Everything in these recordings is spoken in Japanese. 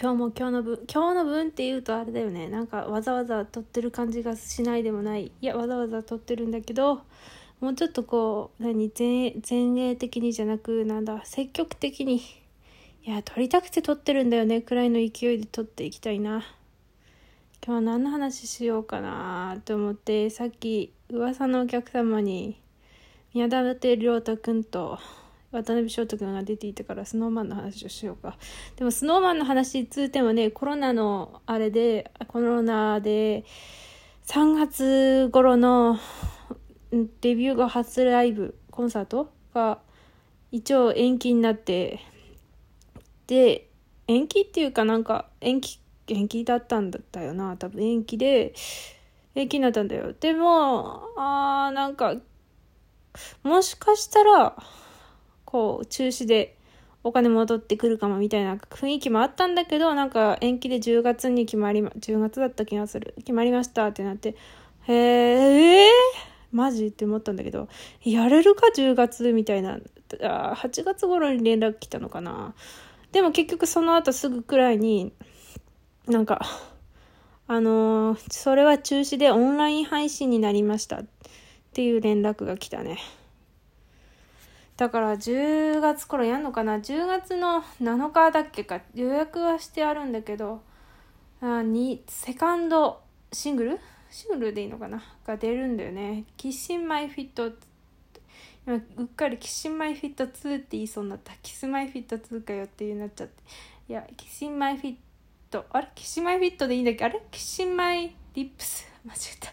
今日も今日の分今日の分って言うとあれだよね。なんかわざわざ撮ってる感じがしないでもない。いやわざわざ撮ってるんだけどもうちょっとこう何前衛的にじゃなくなんだ積極的にいや撮りたくて撮ってるんだよねくらいの勢いで撮っていきたいな。今日は何の話しようかなと思ってさっき噂のお客様に宮舘亮太君と渡辺翔太君が出ていたからスノーマンの話をしようか。でもスノーマンの話つうてもねコロナのあれでコロナで3月頃のデビューが初ライブコンサートが一応延期になってで延期っていうかなんか延期延期だったんだったよな多分。延期で延期になったんだよ。でもあーなんかもしかしたらこう中止でお金戻ってくるかもみたいな雰囲気もあったんだけどなんか延期で10月に決まりま10月だった気がする。決まりましたってなってへえー、マジって思ったんだけどやれるか？10月みたいな。あ8月頃に連絡来たのかな。でも結局その後すぐくらいになんかあのー、それは中止でオンライン配信になりましたっていう連絡が来たね。だから10月頃やんのかな？10月の7日だっけか。予約はしてあるんだけどあにセカンドシングル？シングルでいいのかな？が出るんだよね。キッシンマイフィット。今うっかりキッシンマイフィット2って言いそうになった。キスマイフィット2かよっていうなっちゃって。いやキッシンマイフィット。あれ？キッシンマイフィットでいいんだっけ？あれ？キッシンマイリップス。間違えた。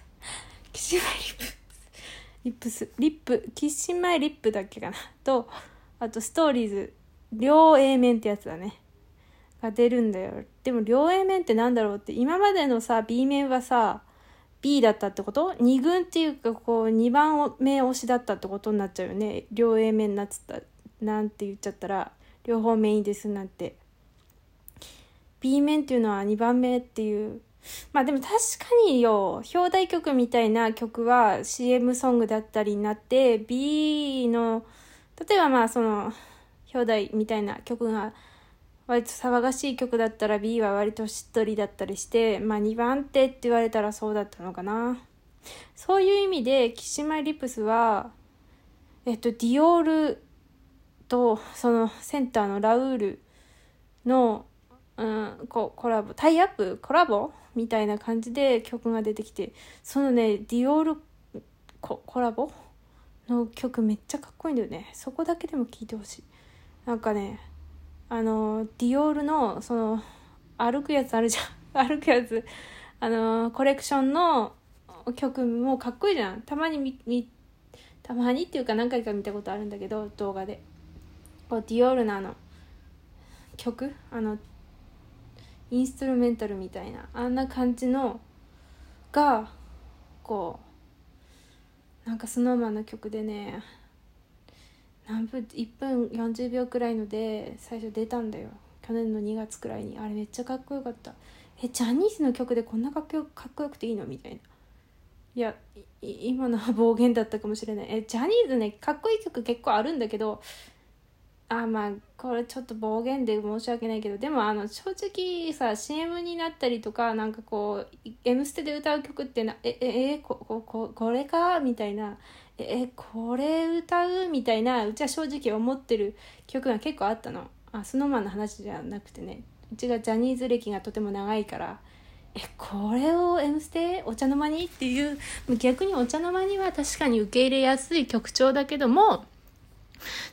Kissin' my lip。Lips lip kissin' my lip だっけかな？とあと Stories 両 A 面ってやつだね。が出るんだよ。でも両 A 面ってなんだろうって今までのさ B 面はさ B だったってこと ?2 軍っていうかこう2番目推しだったってことになっちゃうよね。両 A 面になっつったなんて言っちゃったら両方メインですなんて。B 面っていうのは2番目っていうまあでも確かによ、表題曲みたいな曲は CM ソングだったりになって、B の、例えばまあその、表題みたいな曲が割と騒がしい曲だったら B は割としっとりだったりして、まあ2番手って言われたらそうだったのかな。そういう意味で、キシマイリプスは、えっと、ディオールとそのセンターのラウールの、うん、こコラボ、タイアップコラボみたいな感じで曲が出てきてそのねディオールコラボ？の曲めっちゃかっこいいんだよね。そこだけでも聴いてほしい。なんかねあのディオールのその歩くやつあるじゃん。歩くやつ。あのコレクションの曲もかっこいいじゃん。たまに見見たまにっていうか何回か見たことあるんだけど動画で。こうディオールのあの曲？あのインストゥルメンタルみたいなあんな感じのがこうなんか snowman の曲でね何分1分40秒くらいので最初出たんだよ。去年の2月くらいに。あれめっちゃかっこよかった。えジャニーズの曲でこんなかっこよかっこよくていいのみたいな。いや今のは暴言だったかもしれない。えジャニーズねかっこいい曲結構あるんだけどあまあこれちょっと暴言で申し訳ないけどでもあの正直さ CM になったりとかなんかこう「M ステ」で歌う曲ってな「えええここここれか?」みたいな「えこれ歌う?」みたいなうちは正直思ってる曲が結構あったの。あスノーマンの話じゃなくてね。うちがジャニーズ歴がとても長いから。えこれを「M ステ」お茶の間に？っていう。逆にお茶の間には確かに受け入れやすい曲調だけども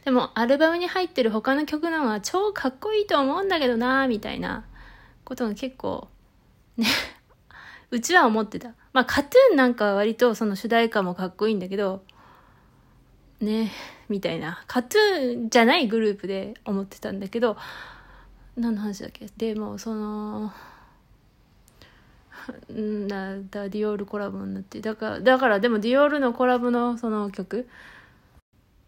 でもアルバムに入ってる他の曲のは超かっこいいと思うんだけどなみたいなことが結構ね うちは思ってた。まあカトゥーンなんかは割とその主題歌もかっこいいんだけどねみたいな。カトゥーンじゃないグループで思ってたんだけど何の話だっけ？でもその なだディオールコラボになって。だからだからでもディオールのコラボのその曲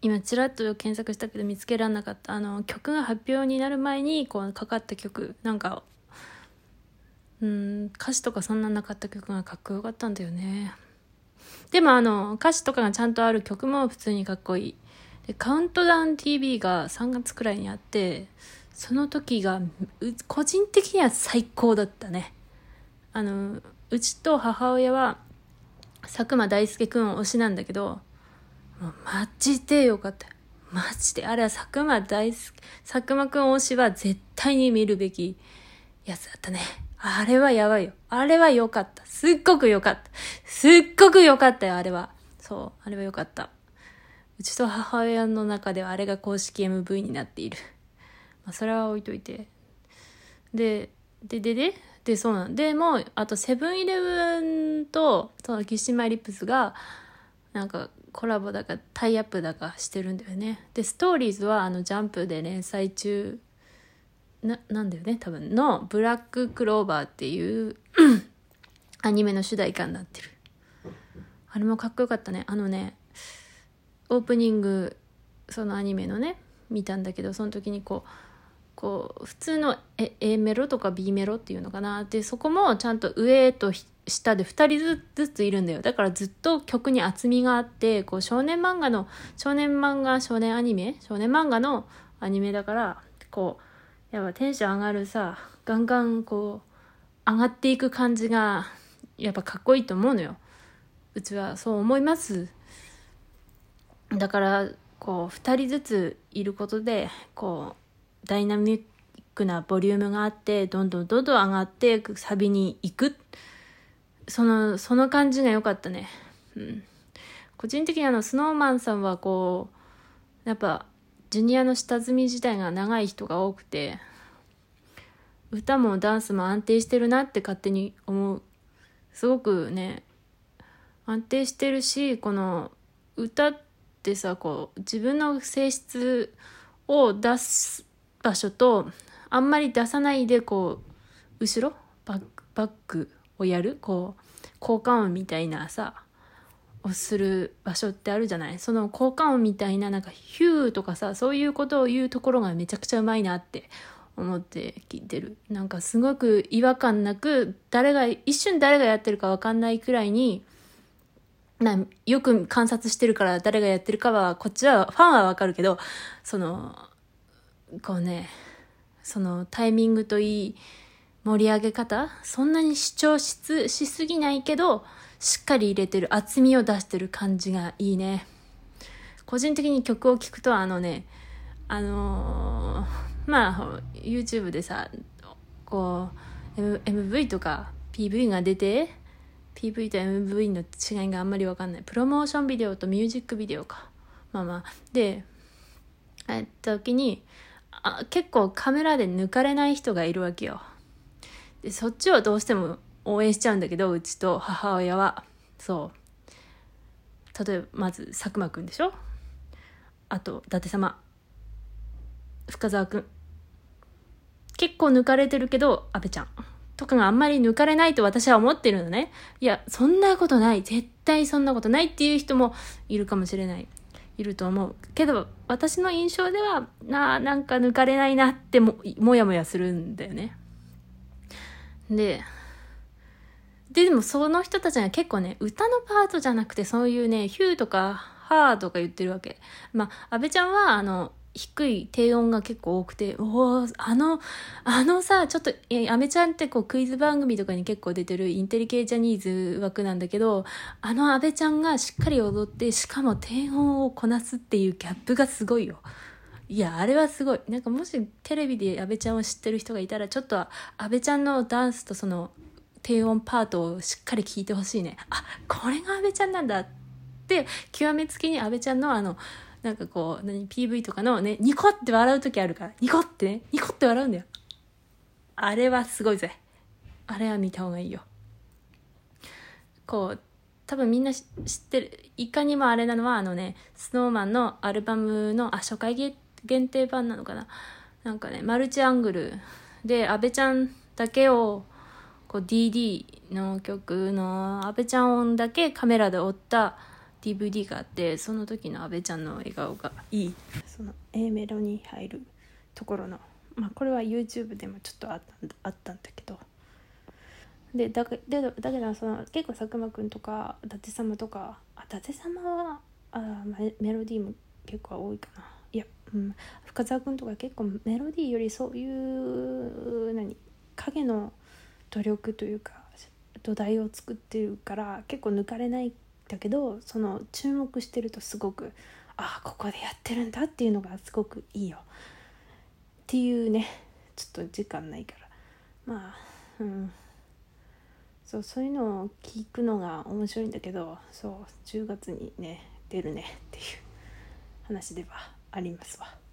今ちらっと検索したけど見つけられなかった。あの曲が発表になる前にこうかかった曲。なんかうん歌詞とかそんななかった曲がかっこよかったんだよね。でもあの歌詞とかがちゃんとある曲も普通にかっこいい。でカウントダウン TV が3月くらいにあってその時が個人的には最高だったね。あのうちと母親は佐久間大介くん推しなんだけどもうマジでよかった。マジで。あれは佐久間大好き佐久間くん推しは絶対に見るべきやつだったね。あれはやばいよ。あれは良かった。すっごく良かった。すっごく良かったよあれは。そう。あれは良かった。うちと母親の中ではあれが公式 MV になっている。まあ、それは置いといて。で、で、で、で、で、そうなん。でも、あとセブンイレブンと、そのキッシマイリップスが、なんかコラボだかタイアップだかしてるんだよね。で、ストーリーズはあのジャンプで連載中、な、なんだよね、多分の、ブラッククローバーっていう アニメの主題歌になってる。あれもかっこよかったね。あのね、オープニングそのアニメのね見たんだけどその時にこうこう普通の A, A メロとか B メロっていうのかなでそこもちゃんと上と下で2人ずついるんだよ。だからずっと曲に厚みがあってこう少年漫画の少年漫画少年アニメ少年漫画のアニメだからこうやっぱテンション上がるさガンガンこう上がっていく感じがやっぱかっこいいと思うのよ。うちはそう思います。だからこう2人ずついることでこうダイナミックなボリュームがあってどんどんどんどん上がってサビに行く。そのその感じが良かったね、うん、個人的にあのスノーマンさんはこうやっぱジュニアの下積み自体が長い人が多くて歌もダンスも安定してるなって勝手に思う。すごくね安定してるしこの歌ってさこう自分の性質を出す場所とあんまり出さないでこう後ろ？バック？バック？をやるこう効果音みたいなさをする場所ってあるじゃない？その効果音みたいななんかヒューとかさそういうことを言うところがめちゃくちゃうまいなって思って聞いてる。なんかすごく違和感なく誰が一瞬誰がやってるか分かんないくらいにまあ、よく観察してるから誰がやってるかは、こっちは、ファンはわかるけど、その、こうね、そのタイミングといい、盛り上げ方？そんなに主張しつしすぎないけど、しっかり入れてる、厚みを出してる感じがいいね。個人的に曲を聴くと、あのね、あのー、まあ、YouTube でさ、こう、M、MV とか PV が出て、PV と MV の違いがあんまり分かんない。プロモーションビデオとミュージックビデオか。まあまあ。でえっ時にあ結構カメラで抜かれない人がいるわけよ。でそっちをどうしても応援しちゃうんだけどうちと母親はそう例えばまず佐久間くんでしょ？あと伊達様深澤くん結構抜かれてるけど阿部ちゃんとかがあんまり抜かれないと私は思ってるのね。いや、そんなことない。絶対そんなことないっていう人もいるかもしれない。いると思う。けど、私の印象では、な、なんか抜かれないなっても、もやもやするんだよね。で、で、でもその人たちが結構ね、歌のパートじゃなくて、そういうね、ヒューとか、ハーとか言ってるわけ。まあ、安倍ちゃんは、あの、低い低音が結構多くて、おおあの、あのさ、ちょっと、え、アメちゃんってこうクイズ番組とかに結構出てるインテリ系ジャニーズ枠なんだけど、あの阿部ちゃんがしっかり踊って、しかも低音をこなすっていうギャップがすごいよ。いや、あれはすごい。なんかもしテレビで阿部ちゃんを知ってる人がいたら、ちょっと阿部ちゃんのダンスとその低音パートをしっかり聞いてほしいね。あ、これが阿部ちゃんなんだって、極めつきに阿部ちゃんのあの、なんかこう、何、PV とかのね、ニコって笑う時あるから、ニコってね、ニコって笑うんだよ。あれはすごいぜ。あれは見た方がいいよ。こう、多分みんな知ってる、いかにもあれなのは、あのね、スノーマンのアルバムの、あ、初回ゲ限定版なのかな？なんかね、マルチアングルで、阿部ちゃんだけを、こう DD の曲の阿部ちゃん音だけカメラで追った DVD があってその時の阿部ちゃんの笑顔がいい。その A メロに入るところのまあこれは YouTube でもちょっとあったんだあったんだけど。でだでだけどその結構佐久間くんとか伊達様とかあ伊達様はあメロディーも結構多いかな。いや、うん、深澤君とか結構メロディーよりそういう何影の努力というか土台を作ってるから結構抜かれないんだけどその注目してるとすごくああここでやってるんだっていうのがすごくいいよ。っていうねちょっと時間ないから。まあうん。そうそういうのを聞くのが面白いんだけどそう10月にね出るねっていう話では。ありますわ。